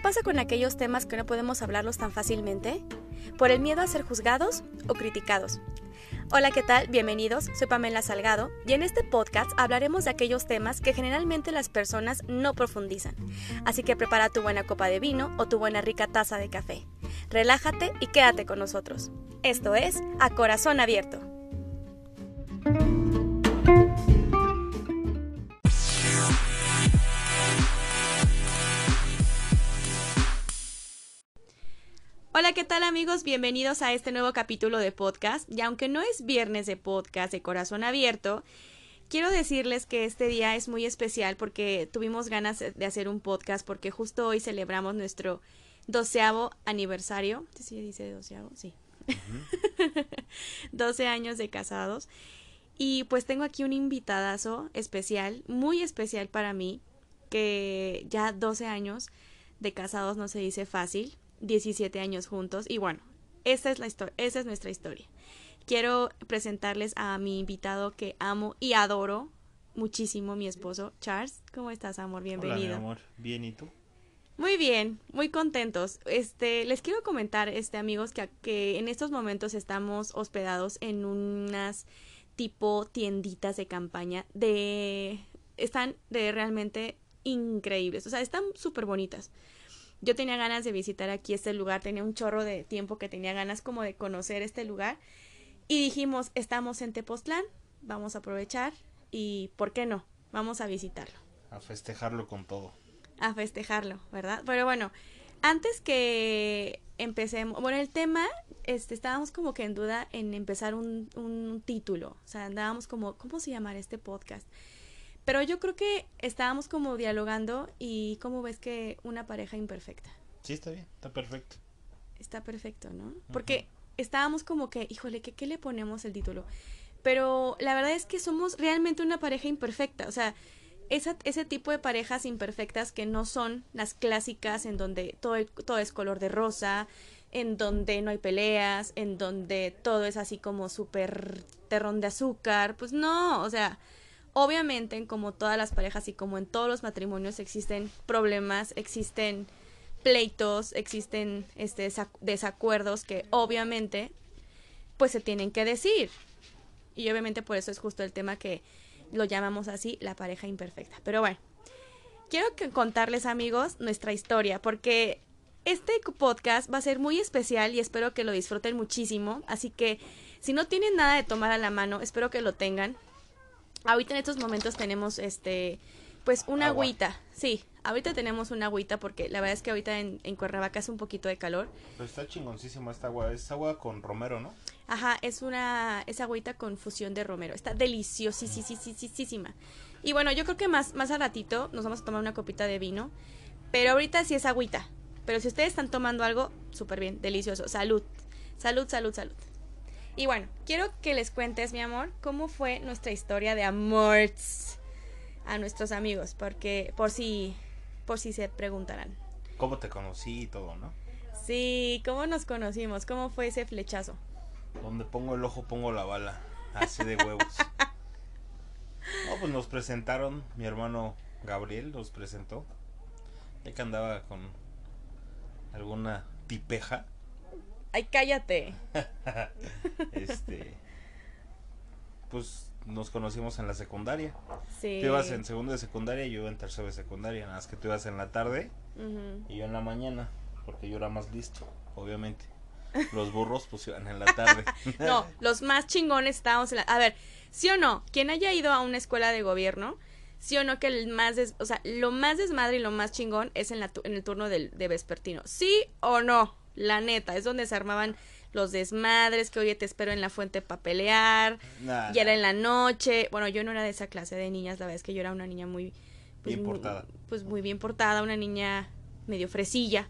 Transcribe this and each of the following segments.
¿Qué pasa con aquellos temas que no podemos hablarlos tan fácilmente? ¿Por el miedo a ser juzgados o criticados? Hola, ¿qué tal? Bienvenidos, soy Pamela Salgado y en este podcast hablaremos de aquellos temas que generalmente las personas no profundizan. Así que prepara tu buena copa de vino o tu buena rica taza de café. Relájate y quédate con nosotros. Esto es A Corazón Abierto. Hola, ¿qué tal amigos? Bienvenidos a este nuevo capítulo de podcast. Y aunque no es viernes de podcast de corazón abierto, quiero decirles que este día es muy especial porque tuvimos ganas de hacer un podcast porque justo hoy celebramos nuestro doceavo aniversario. ¿Sí dice doceavo? Sí. 12 años de casados. Y pues tengo aquí un invitadazo especial, muy especial para mí, que ya 12 años de casados no se dice fácil. 17 años juntos y bueno, esa es la historia, esa es nuestra historia. Quiero presentarles a mi invitado que amo y adoro muchísimo, mi esposo Charles. ¿Cómo estás, amor? Bienvenido. Hola, mi amor. Bien, ¿y tú? Muy bien, muy contentos. Este, les quiero comentar, este, amigos, que, que en estos momentos estamos hospedados en unas tipo tienditas de campaña de están de realmente increíbles, o sea, están súper bonitas yo tenía ganas de visitar aquí este lugar, tenía un chorro de tiempo que tenía ganas como de conocer este lugar y dijimos, estamos en Tepoztlán, vamos a aprovechar y ¿por qué no? Vamos a visitarlo. A festejarlo con todo. A festejarlo, ¿verdad? Pero bueno, antes que empecemos, bueno, el tema, este, estábamos como que en duda en empezar un, un título, o sea, andábamos como, ¿cómo se llamará este podcast? Pero yo creo que estábamos como dialogando y cómo ves que una pareja imperfecta. Sí, está bien, está perfecto. Está perfecto, ¿no? Porque estábamos como que, híjole, ¿qué, ¿qué le ponemos el título? Pero la verdad es que somos realmente una pareja imperfecta, o sea, esa, ese tipo de parejas imperfectas que no son las clásicas en donde todo, todo es color de rosa, en donde no hay peleas, en donde todo es así como súper terrón de azúcar, pues no, o sea, Obviamente, como todas las parejas y como en todos los matrimonios existen problemas, existen pleitos, existen este desacuerdos que obviamente pues se tienen que decir. Y obviamente por eso es justo el tema que lo llamamos así la pareja imperfecta. Pero bueno, quiero contarles amigos nuestra historia porque este podcast va a ser muy especial y espero que lo disfruten muchísimo. Así que si no tienen nada de tomar a la mano, espero que lo tengan. Ahorita en estos momentos tenemos este pues una agüita, sí, ahorita tenemos una agüita porque la verdad es que ahorita en, en Cuernavaca es un poquito de calor. Pero está chingoncísima esta agua, es agua con romero, ¿no? Ajá, es una, es agüita con fusión de romero, está deliciosísima. Y bueno, yo creo que más, más a ratito nos vamos a tomar una copita de vino, pero ahorita sí es agüita. Pero si ustedes están tomando algo, súper bien, delicioso. Salud, salud, salud, salud. Y bueno, quiero que les cuentes, mi amor, cómo fue nuestra historia de amor a nuestros amigos, porque por si, por si se preguntarán. ¿Cómo te conocí y todo, no? Sí, ¿cómo nos conocimos? ¿Cómo fue ese flechazo? Donde pongo el ojo, pongo la bala, así de huevos. no, pues nos presentaron, mi hermano Gabriel nos presentó. Ya que andaba con alguna tipeja. Ay, cállate. este. Pues nos conocimos en la secundaria. Sí. Tú ibas en segundo de secundaria y yo en tercero de secundaria. Nada más que tú ibas en la tarde y yo en la mañana. Porque yo era más listo, obviamente. Los burros pues iban en la tarde. no, los más chingones estábamos en la. A ver, ¿sí o no? Quien haya ido a una escuela de gobierno. Sí o no que el más, o sea, lo más desmadre y lo más chingón es en, la en el turno del, de vespertino. ¿Sí o no? La neta, es donde se armaban los desmadres, que oye, te espero en la fuente para pelear, y era en la noche. Bueno, yo no era de esa clase de niñas, la verdad es que yo era una niña muy... Pues, bien portada. pues muy bien portada, una niña medio fresilla.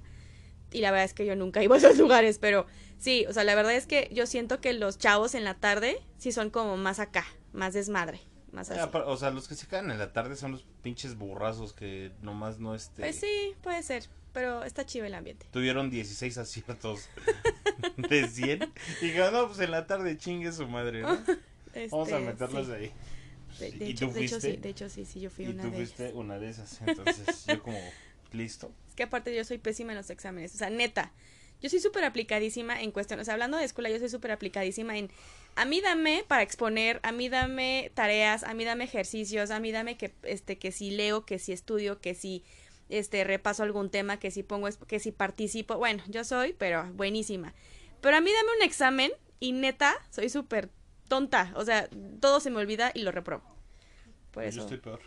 Y la verdad es que yo nunca iba a esos lugares, pero sí, o sea, la verdad es que yo siento que los chavos en la tarde sí son como más acá, más desmadre. Más ah, así. o sea, los que se quedan en la tarde son los pinches burrazos que nomás no este. Pues sí, puede ser pero está chido el ambiente. Tuvieron 16 aciertos de 100. Y no, pues en la tarde chingue su madre, ¿no? Vamos a este, meterlos ahí. De, ¿Y hecho, tú? De hecho, sí, de hecho sí, sí, yo fui y una de tú fuiste una de esas. Entonces, yo como Listo. Es que aparte yo soy pésima en los exámenes, o sea, neta. Yo soy súper aplicadísima en cuestiones, o sea, hablando de escuela, yo soy súper aplicadísima en, a mí dame para exponer, a mí dame tareas, a mí dame ejercicios, a mí dame que, este, que si leo, que si estudio, que si, este, repaso algún tema, que si pongo, que si participo, bueno, yo soy, pero buenísima. Pero a mí dame un examen y neta, soy súper tonta, o sea, todo se me olvida y lo reprobo. Por eso. Yo estoy peor.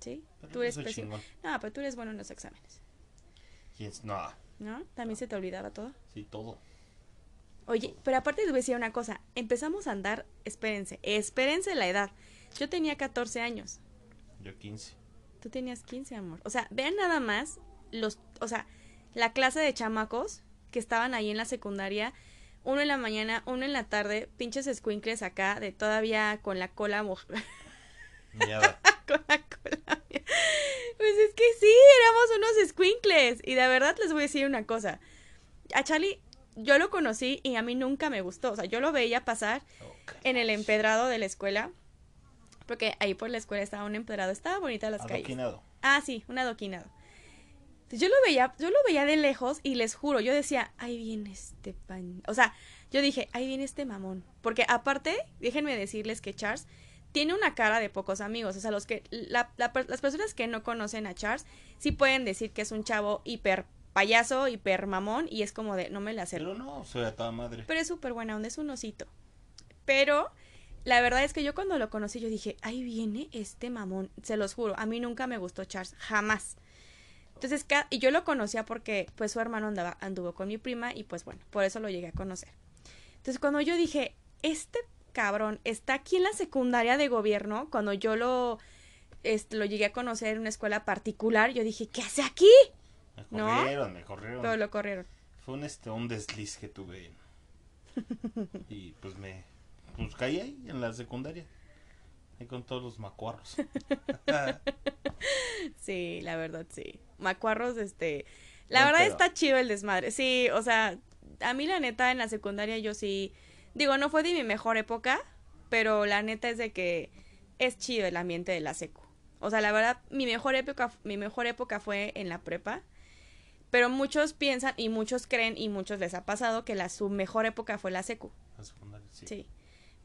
¿Sí? tú eres pésimo. No, pero tú eres bueno en los exámenes. No. ¿No? ¿También se te olvidaba todo? Sí, todo. Oye, pero aparte les voy a decir una cosa. Empezamos a andar, espérense, espérense la edad. Yo tenía 14 años. Yo 15. Tú tenías 15, amor. O sea, vean nada más los, o sea, la clase de chamacos que estaban ahí en la secundaria, uno en la mañana, uno en la tarde, pinches squinkles acá, de todavía con la cola mojada. con la cola. Pues es que sí, éramos unos squinkles. Y de verdad les voy a decir una cosa. A Charlie, yo lo conocí y a mí nunca me gustó. O sea, yo lo veía pasar en el empedrado de la escuela. Porque ahí por la escuela estaba un empedrado. Estaba bonita las adoquinado. calles. Ah, sí, un adoquinado. Yo lo veía, yo lo veía de lejos y les juro, yo decía, ahí viene este pan. O sea, yo dije, ahí viene este mamón. Porque aparte, déjenme decirles que Charles tiene una cara de pocos amigos. O sea, los que, la, las personas que no conocen a Charles sí pueden decir que es un chavo hiper payaso, hiper mamón, y es como de, no me la acerco. Pero no, soy a toda madre. Pero es súper buena onda, es un osito. Pero la verdad es que yo cuando lo conocí, yo dije, ahí viene este mamón. Se los juro, a mí nunca me gustó Charles, jamás. Entonces, y yo lo conocía porque, pues, su hermano andaba, anduvo con mi prima, y pues bueno, por eso lo llegué a conocer. Entonces, cuando yo dije, este cabrón, está aquí en la secundaria de gobierno, cuando yo lo, este, lo llegué a conocer en una escuela particular, yo dije, ¿qué hace aquí? Me corrieron, me corrieron. Todo lo corrieron. Fue un, este, un desliz que tuve. y pues me, pues caí ahí en la secundaria. Ahí con todos los macuarros. sí, la verdad, sí. Macuarros, este... La verdad está chido el desmadre. Sí, o sea, a mí la neta en la secundaria yo sí Digo, no fue de mi mejor época, pero la neta es de que es chido el ambiente de la secu. O sea, la verdad, mi mejor época, mi mejor época fue en la prepa. Pero muchos piensan y muchos creen y muchos les ha pasado que la su mejor época fue la secu. La secundaria, sí. Sí.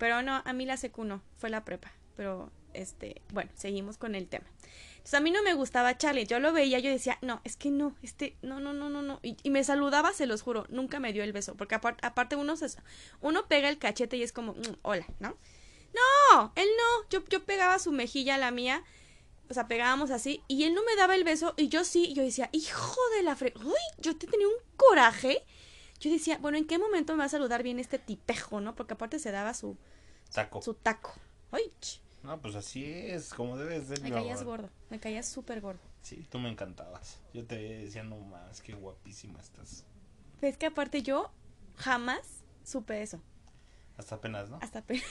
Pero no, a mí la secu no, fue la prepa. Pero, este, bueno, seguimos con el tema. Entonces a mí no me gustaba Charlie, yo lo veía, yo decía, no, es que no, este, no, no, no, no, no. Y, me saludaba, se los juro, nunca me dio el beso, porque aparte uno, se, uno pega el cachete y es como, mm, hola, ¿no? No, él no, yo, yo pegaba su mejilla a la mía, o sea, pegábamos así, y él no me daba el beso, y yo sí, yo decía, hijo de la fre... Uy, yo te tenía un coraje. Yo decía, bueno, ¿en qué momento me va a saludar bien este tipejo, no? Porque aparte se daba su... Taco. Su taco. Ay, no, pues así es, como debes ser. Me caías gordo, me caías súper gordo. Sí, tú me encantabas. Yo te decía, no más, qué guapísima estás. Pues que aparte yo jamás supe eso. Hasta apenas, ¿no? Hasta apenas.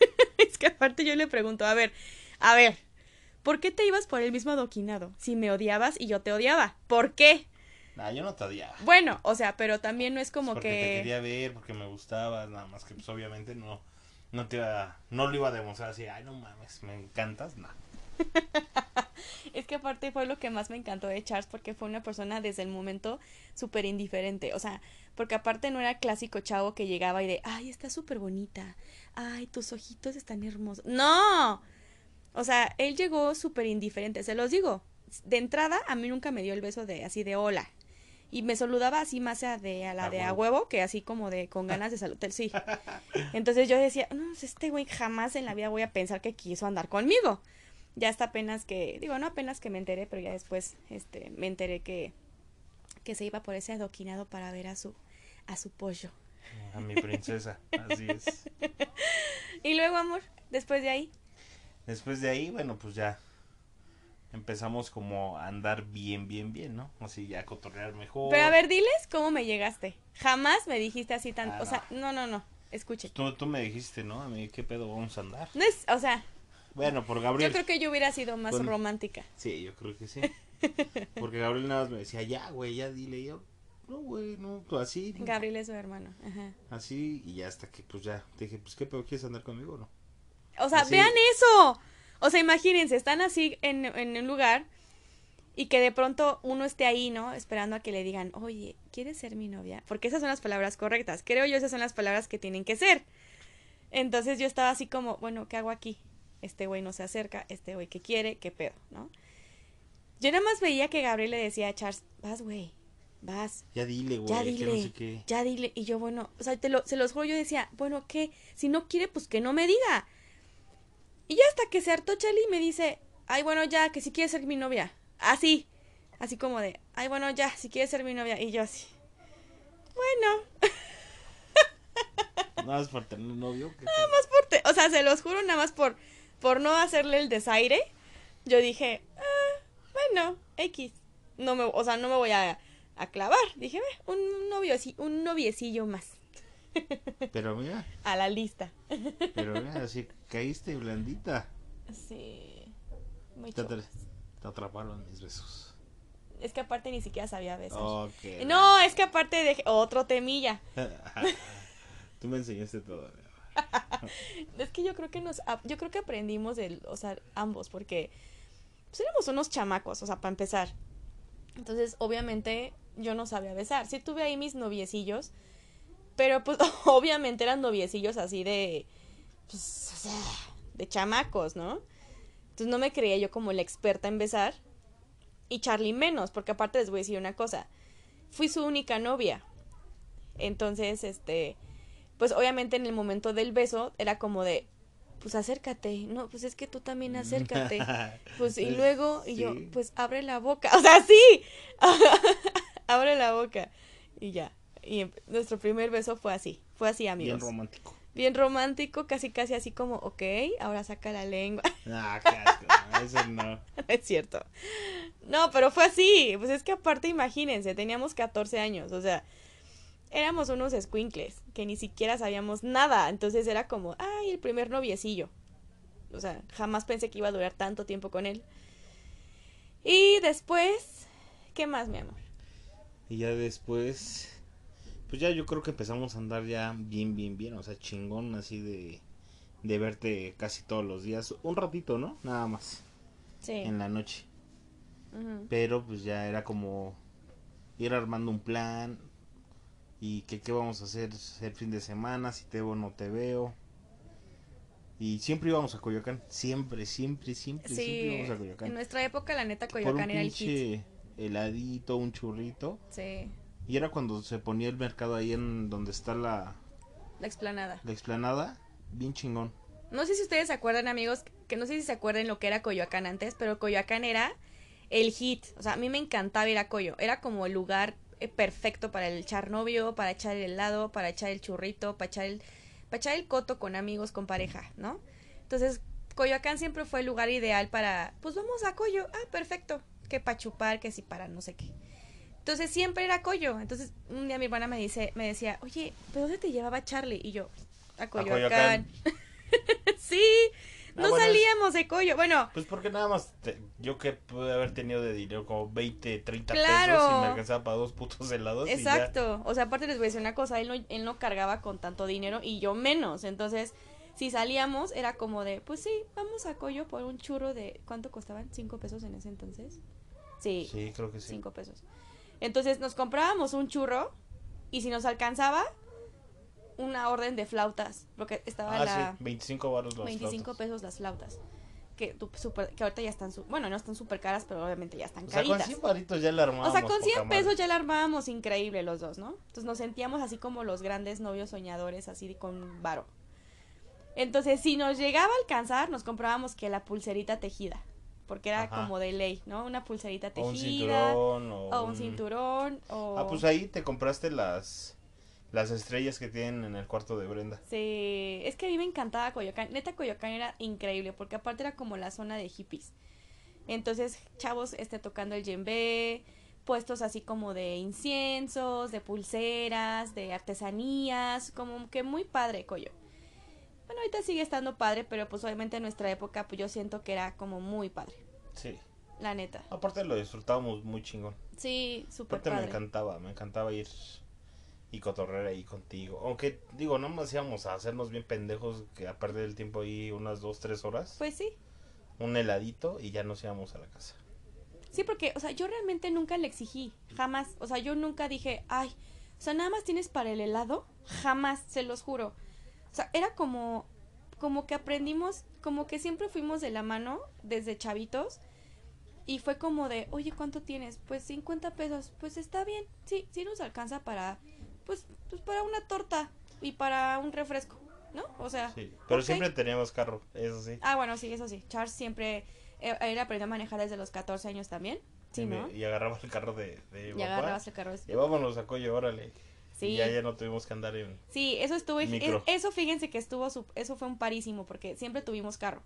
es que aparte yo le pregunto, a ver, a ver, ¿por qué te ibas por el mismo adoquinado? Si me odiabas y yo te odiaba. ¿Por qué? Nah, yo no te odiaba. Bueno, o sea, pero también no es como porque que. Te quería ver, porque me gustabas, nada más que pues obviamente no no te iba, no lo iba a demostrar así, ay no mames, me encantas, no. es que aparte fue lo que más me encantó de Charles porque fue una persona desde el momento súper indiferente, o sea, porque aparte no era clásico chavo que llegaba y de, ay, está súper bonita, ay, tus ojitos están hermosos. No, o sea, él llegó súper indiferente, se los digo, de entrada a mí nunca me dio el beso de así de hola, y me saludaba así más a de a la de a huevo. que así como de con ganas de saludar sí. Entonces yo decía no pues este güey jamás en la vida voy a pensar que quiso andar conmigo ya hasta apenas que digo no apenas que me enteré pero ya después este me enteré que que se iba por ese adoquinado para ver a su a su pollo. A mi princesa así es. Y luego amor después de ahí. Después de ahí bueno pues ya empezamos como a andar bien, bien, bien, ¿no? Así ya a cotorrear mejor. Pero a ver, diles cómo me llegaste. Jamás me dijiste así tan... Ah, o sea, no, no, no. Escuche. Tú, tú me dijiste, ¿no? A mí, ¿qué pedo vamos a andar? No es, o sea... Bueno, por Gabriel. Yo creo que yo hubiera sido más romántica. Sí, yo creo que sí. Porque Gabriel nada más me decía, ya, güey, ya dile. yo, no, güey, no, tú así. Gabriel es su hermano. Ajá. Así, y ya hasta que, pues ya, te dije, pues, ¿qué pedo quieres andar conmigo no? O sea, vean eso. O sea, imagínense, están así en, en un lugar y que de pronto uno esté ahí, ¿no? Esperando a que le digan, oye, ¿quieres ser mi novia? Porque esas son las palabras correctas. Creo yo esas son las palabras que tienen que ser. Entonces yo estaba así como, bueno, ¿qué hago aquí? Este güey no se acerca, este güey que quiere, qué pedo, ¿no? Yo nada más veía que Gabriel le decía a Charles, vas, güey, vas. Ya dile, güey. Ya dile, ya dile. Y yo, bueno, o sea, te lo, se los juro, yo decía, bueno, ¿qué? Si no quiere, pues que no me diga. Y ya hasta que se hartó Charlie me dice, ay, bueno, ya, que si quiere ser mi novia. Así, así como de, ay, bueno, ya, si quieres ser mi novia. Y yo así, bueno. Nada más por tener novio. Nada más por, o sea, se los juro, nada más por, por no hacerle el desaire. Yo dije, ah, bueno, X. No me, o sea, no me voy a, a clavar. Dije, un novio así, un noviecillo más. Pero mira. A la lista. Pero mira, así caíste blandita. Sí. Muy te, te atraparon mis besos. Es que aparte ni siquiera sabía besar. No, es que aparte de otro temilla. Tú me enseñaste todo. es que yo creo que nos yo creo que aprendimos el, o sea, ambos porque pues éramos unos chamacos, o sea, para empezar. Entonces, obviamente yo no sabía besar. Sí tuve ahí mis noviecillos, pero pues obviamente eran noviecillos así de pues, o sea, de chamacos, ¿no? Entonces no me creía yo como la experta en besar. Y Charlie menos, porque aparte les voy a decir una cosa. Fui su única novia. Entonces, este, pues obviamente en el momento del beso era como de, pues acércate, no, pues es que tú también acércate. Pues y luego, y yo, pues abre la boca, o sea, sí, abre la boca. Y ya, y nuestro primer beso fue así, fue así, amigos. Bien romántico bien romántico, casi casi así como, ok, ahora saca la lengua. Ah, qué eso no. es cierto. No, pero fue así, pues es que aparte imagínense, teníamos 14 años, o sea, éramos unos squinkles que ni siquiera sabíamos nada, entonces era como, ay, el primer noviecillo. O sea, jamás pensé que iba a durar tanto tiempo con él. Y después, ¿qué más, mi amor? Y ya después pues ya yo creo que empezamos a andar ya bien, bien, bien, o sea, chingón así de, de verte casi todos los días, un ratito, ¿no? Nada más. Sí. En la noche. Pero pues ya era como ir armando un plan y que qué vamos a hacer el fin de semana, si te veo o no te veo. Y siempre íbamos a Coyoacán, siempre, siempre, siempre, siempre íbamos a Coyoacán. En nuestra época, la neta, Coyoacán era el hit. heladito, un churrito. Sí. Y era cuando se ponía el mercado ahí en donde está la... La explanada. La explanada, bien chingón. No sé si ustedes se acuerdan, amigos, que no sé si se acuerdan lo que era Coyoacán antes, pero Coyoacán era el hit. O sea, a mí me encantaba ir a Coyo. Era como el lugar eh, perfecto para el echar novio, para echar el helado, para echar el churrito, para echar el, para echar el coto con amigos, con pareja, ¿no? Entonces, Coyoacán siempre fue el lugar ideal para, pues vamos a Coyo. Ah, perfecto. Que para chupar, que si para no sé qué. Entonces siempre era Coyo. Entonces un día mi hermana me dice, me decía, oye, ¿pero dónde te llevaba Charlie? Y yo, a Coyoacán. sí, ah, no salíamos de Coyo. Bueno. Pues porque nada más yo que pude haber tenido de dinero como 20, 30 pesos y me alcanzaba para dos putos helados. Exacto. O sea, aparte les voy a decir una cosa, él no, él no cargaba con tanto dinero y yo menos. Entonces, si salíamos era como de, pues sí, vamos a Coyo por un churro de, ¿cuánto costaban? ¿Cinco pesos en ese entonces? Sí. Sí, creo que sí. Cinco pesos. Entonces nos comprábamos un churro y si nos alcanzaba, una orden de flautas. Porque estaba ah, la. Sí, 25 baros las 25 pesos las flautas. Que, super, que ahorita ya están. bueno, no están súper caras, pero obviamente ya están caritas. O sea, con 100 baritos ya la armábamos. O sea, con 100 pesos ya la armábamos increíble los dos, ¿no? Entonces nos sentíamos así como los grandes novios soñadores, así con varo. Entonces, si nos llegaba a alcanzar, nos comprábamos que la pulserita tejida porque era como de ley, ¿no? Una pulserita tejida. O un cinturón. O, un cinturón. O... Ah, pues ahí te compraste las las estrellas que tienen en el cuarto de Brenda. Sí, es que a mí me encantaba Coyoacán. Neta, Coyoacán era increíble, porque aparte era como la zona de hippies. Entonces, chavos, este, tocando el djembe, puestos así como de inciensos, de pulseras, de artesanías, como que muy padre Coyo. Bueno, ahorita sigue estando padre, pero pues obviamente en nuestra época pues yo siento que era como muy padre. Sí. La neta. Aparte lo disfrutábamos muy chingón. Sí, súper Aparte me encantaba, me encantaba ir y cotorrear ahí contigo. Aunque, digo, no nos íbamos a hacernos bien pendejos que a perder el tiempo ahí unas dos, tres horas. Pues sí. Un heladito y ya nos íbamos a la casa. Sí, porque, o sea, yo realmente nunca le exigí, jamás. O sea, yo nunca dije, ay, o sea, nada más tienes para el helado, jamás, se los juro. O sea, era como, como que aprendimos, como que siempre fuimos de la mano desde chavitos. Y fue como de, oye, ¿cuánto tienes? Pues 50 pesos. Pues está bien, sí, sí nos alcanza para, pues, pues para una torta y para un refresco, ¿no? O sea. Sí, pero siempre teníamos carro, eso sí. Ah, bueno, sí, eso sí. Charles siempre él eh, aprendió a manejar desde los 14 años también. Sí, ¿no? y agarraba el carro de, de y agarrabas el carro de... Y vámonos a Coyo, órale. Sí. Y ya, ya no tuvimos que andar en Sí, eso estuvo... eso fíjense que estuvo... Eso fue un parísimo porque siempre tuvimos carro.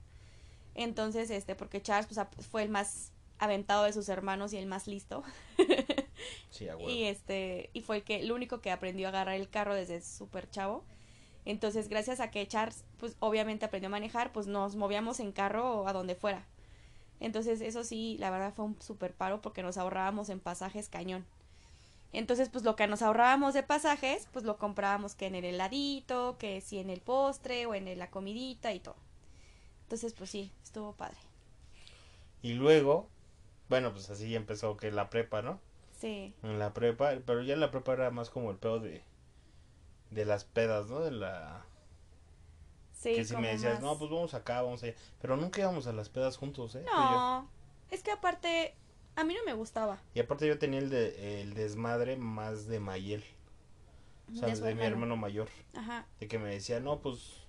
Entonces, este, porque Charles pues, fue el más aventado de sus hermanos y el más listo. sí, a Y este, y fue el que, el único que aprendió a agarrar el carro desde súper chavo. Entonces, gracias a que Charles, pues obviamente aprendió a manejar, pues nos movíamos en carro a donde fuera. Entonces eso sí, la verdad fue un super paro porque nos ahorrábamos en pasajes cañón. Entonces, pues lo que nos ahorrábamos de pasajes, pues lo comprábamos que en el heladito, que si en el postre o en la comidita y todo. Entonces, pues sí, estuvo padre. Y luego, bueno, pues así empezó que la prepa, ¿no? Sí. En la prepa, pero ya en la prepa era más como el pedo de, de las pedas, ¿no? De la que si me decías, no, pues vamos acá, vamos allá. Pero nunca íbamos a las pedas juntos, ¿eh? No, es que aparte, a mí no me gustaba. Y aparte yo tenía el, de, el desmadre más de Mayel. O sea, de, mi hermano mayor. Ajá. De que me decía, no, pues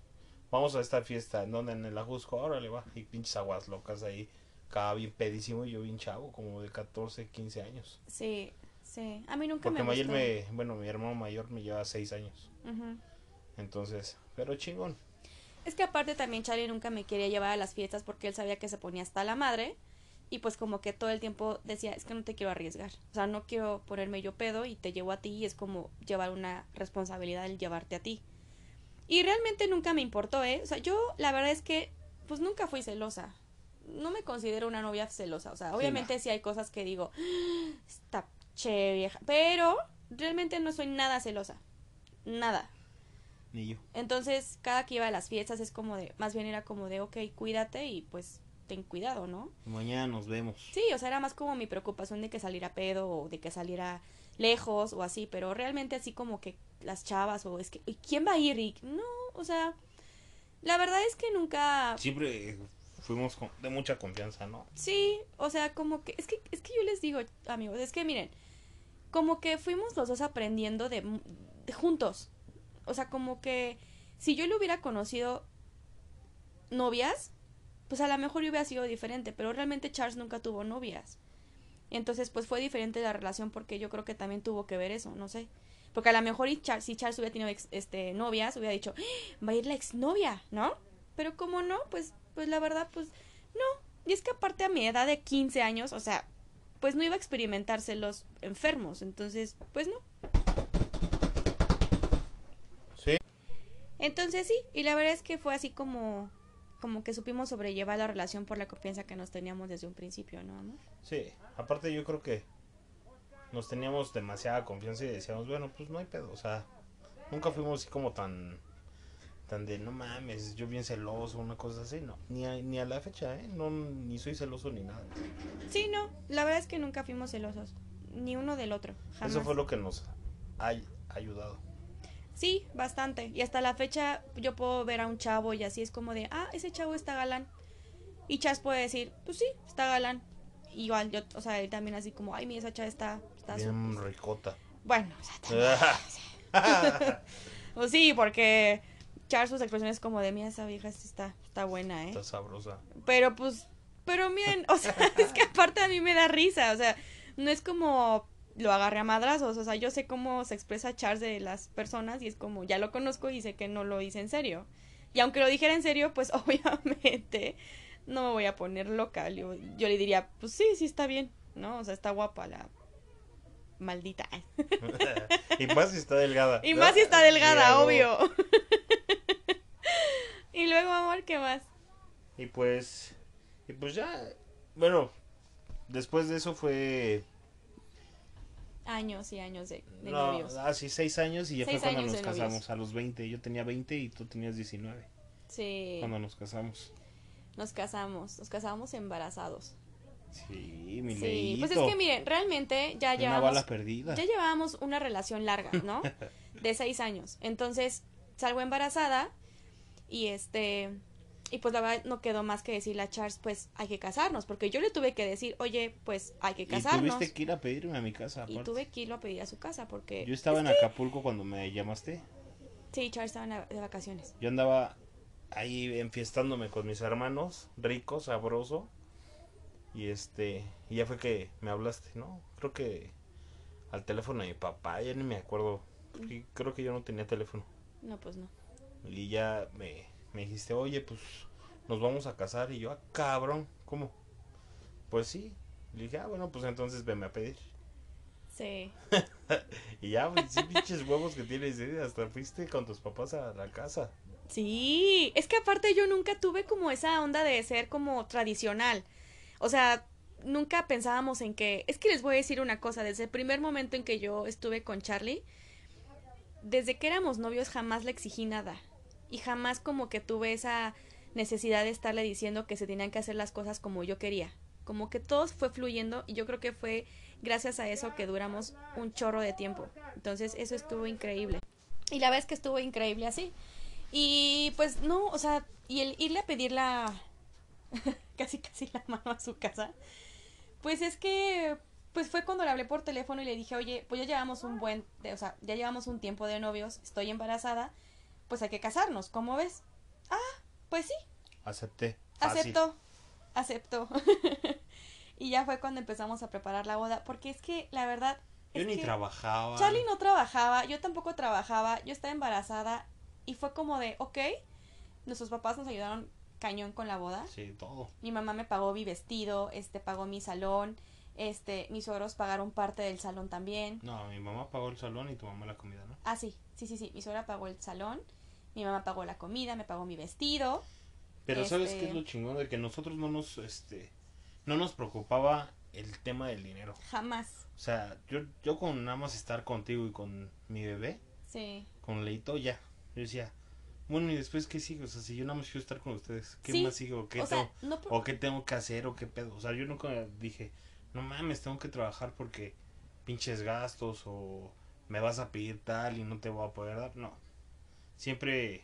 vamos a esta fiesta. ¿En donde En el Ajusco, órale, va. Y pinches aguas locas ahí. Cada bien pedísimo y yo bien chavo, como de 14, 15 años. Sí, sí. A mí nunca me gustó. Porque Mayel me, bueno, mi hermano mayor me lleva 6 años. Entonces, pero chingón. Es que aparte también Charlie nunca me quería llevar a las fiestas porque él sabía que se ponía hasta la madre. Y pues como que todo el tiempo decía, es que no te quiero arriesgar. O sea, no quiero ponerme yo pedo y te llevo a ti y es como llevar una responsabilidad el llevarte a ti. Y realmente nunca me importó, ¿eh? O sea, yo la verdad es que pues nunca fui celosa. No me considero una novia celosa. O sea, obviamente sí, hay cosas que digo, ah, está che vieja. Pero realmente no soy nada celosa. Nada. Entonces, cada que iba a las fiestas es como de, más bien era como de, ok, cuídate y pues ten cuidado, ¿no? Mañana nos vemos. Sí, o sea, era más como mi preocupación de que saliera pedo o de que saliera lejos o así, pero realmente así como que las chavas o es que, ¿quién va a ir? Rick? no, o sea, la verdad es que nunca... Siempre fuimos de mucha confianza, ¿no? Sí, o sea, como que, es que, es que yo les digo, amigos, es que miren, como que fuimos los dos aprendiendo de juntos, o sea, como que si yo le hubiera conocido novias, pues a lo mejor yo hubiera sido diferente, pero realmente Charles nunca tuvo novias. Entonces, pues fue diferente la relación porque yo creo que también tuvo que ver eso, no sé. Porque a lo mejor si Charles hubiera tenido este, novias, hubiera dicho, ¡Ah! va a ir la exnovia, ¿no? Pero como no, pues, pues la verdad, pues no. Y es que aparte a mi edad de 15 años, o sea, pues no iba a experimentarse los enfermos, entonces, pues no. Entonces sí, y la verdad es que fue así como como que supimos sobrellevar la relación por la confianza que nos teníamos desde un principio, ¿no, amor? Sí, aparte yo creo que nos teníamos demasiada confianza y decíamos, bueno, pues no hay pedo, o sea, nunca fuimos así como tan tan de no mames, yo bien celoso, una cosa así, no, ni a, ni a la fecha, ¿eh? No, ni soy celoso ni nada. Sí, no, la verdad es que nunca fuimos celosos, ni uno del otro, jamás. Eso fue lo que nos ha ayudado. Sí, bastante. Y hasta la fecha yo puedo ver a un chavo y así es como de, ah, ese chavo está galán. Y Chas puede decir, pues sí, está galán. Igual yo, o sea, él también así como, ay, mi esa chava está... está Bien ricota. Bueno, o sea, pues sí, porque Charles sus expresiones como de, mira, esa vieja sí está, está buena, ¿eh? Está sabrosa. Pero pues, pero miren, o sea, es que aparte a mí me da risa, o sea, no es como lo agarré a madrazos. O sea, yo sé cómo se expresa Charles de las personas y es como, ya lo conozco y sé que no lo hice en serio. Y aunque lo dijera en serio, pues obviamente no me voy a poner loca. Yo, yo le diría, pues sí, sí está bien, ¿no? O sea, está guapa la maldita. y más si está delgada. Y más si está delgada, obvio. y luego, amor, ¿qué más? Y pues, y pues ya, bueno, después de eso fue años y años de, de no, novios. Ah, sí, seis años y ya fue cuando nos casamos, a los 20. Yo tenía 20 y tú tenías 19. Sí. Cuando nos casamos. Nos casamos, nos casamos embarazados. Sí, mi sí, pues es que miren, realmente ya perdida. Ya llevábamos una relación larga, ¿no? de seis años. Entonces, salgo embarazada y este y pues la verdad no quedó más que decirle a Charles, pues hay que casarnos, porque yo le tuve que decir, oye, pues hay que casarnos. Y tuviste que ir a pedirme a mi casa. Aparte. Y tuve que irlo a pedir a su casa, porque... Yo estaba en Acapulco cuando me llamaste. Sí, Charles estaba de vacaciones. Yo andaba ahí enfiestándome con mis hermanos, rico, sabroso. Y este, y ya fue que me hablaste, ¿no? Creo que al teléfono de mi papá, ya ni me acuerdo. Porque creo que yo no tenía teléfono. No, pues no. Y ya me me dijiste, oye, pues nos vamos a casar. Y yo, ah, cabrón, ¿cómo? Pues sí. Le dije, ah, bueno, pues entonces venme a pedir. Sí. y ya, pues, sí, pinches huevos que tienes, ¿eh? hasta fuiste con tus papás a la casa. Sí, es que aparte yo nunca tuve como esa onda de ser como tradicional. O sea, nunca pensábamos en que... Es que les voy a decir una cosa, desde el primer momento en que yo estuve con Charlie, desde que éramos novios jamás le exigí nada y jamás como que tuve esa necesidad de estarle diciendo que se tenían que hacer las cosas como yo quería. Como que todo fue fluyendo y yo creo que fue gracias a eso que duramos un chorro de tiempo. Entonces eso estuvo increíble. Y la vez que estuvo increíble así. Y pues no, o sea, y el irle a pedir la... casi casi la mano a su casa. Pues es que pues fue cuando le hablé por teléfono y le dije, oye, pues ya llevamos un buen, o sea, ya llevamos un tiempo de novios, estoy embarazada, pues hay que casarnos, ¿cómo ves? Ah, pues sí. Acepté. Aceptó, aceptó. y ya fue cuando empezamos a preparar la boda, porque es que la verdad... Yo ni trabajaba. Charlie no trabajaba, yo tampoco trabajaba, yo estaba embarazada y fue como de, ok, nuestros papás nos ayudaron cañón con la boda. Sí, todo. Mi mamá me pagó mi vestido, este, pagó mi salón, este, mis suegros pagaron parte del salón también. No, mi mamá pagó el salón y tu mamá la comida, ¿no? Ah, sí, sí, sí, sí, mi suegra pagó el salón mi mamá pagó la comida, me pagó mi vestido. Pero ¿sabes qué es este lo chingón? De que nosotros no nos, este, no nos preocupaba el tema del dinero. Jamás. O sea, yo, yo con nada más estar contigo y con mi bebé. Sí. Con Leito, ya. Yo decía, bueno, ¿y después qué sigo? O sea, si yo nada más quiero estar con ustedes, ¿qué más sigo? ¿Qué tengo, ¿O qué tengo que hacer? ¿O qué pedo? O sea, yo nunca dije, no mames, tengo que trabajar porque pinches gastos o me vas a pedir tal y no te voy a poder dar. No. Siempre